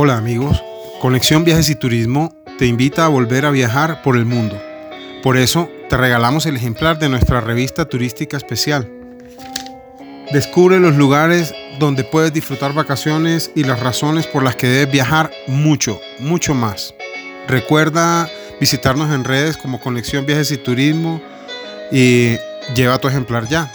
Hola amigos, Conexión Viajes y Turismo te invita a volver a viajar por el mundo. Por eso te regalamos el ejemplar de nuestra revista turística especial. Descubre los lugares donde puedes disfrutar vacaciones y las razones por las que debes viajar mucho, mucho más. Recuerda visitarnos en redes como Conexión Viajes y Turismo y lleva tu ejemplar ya.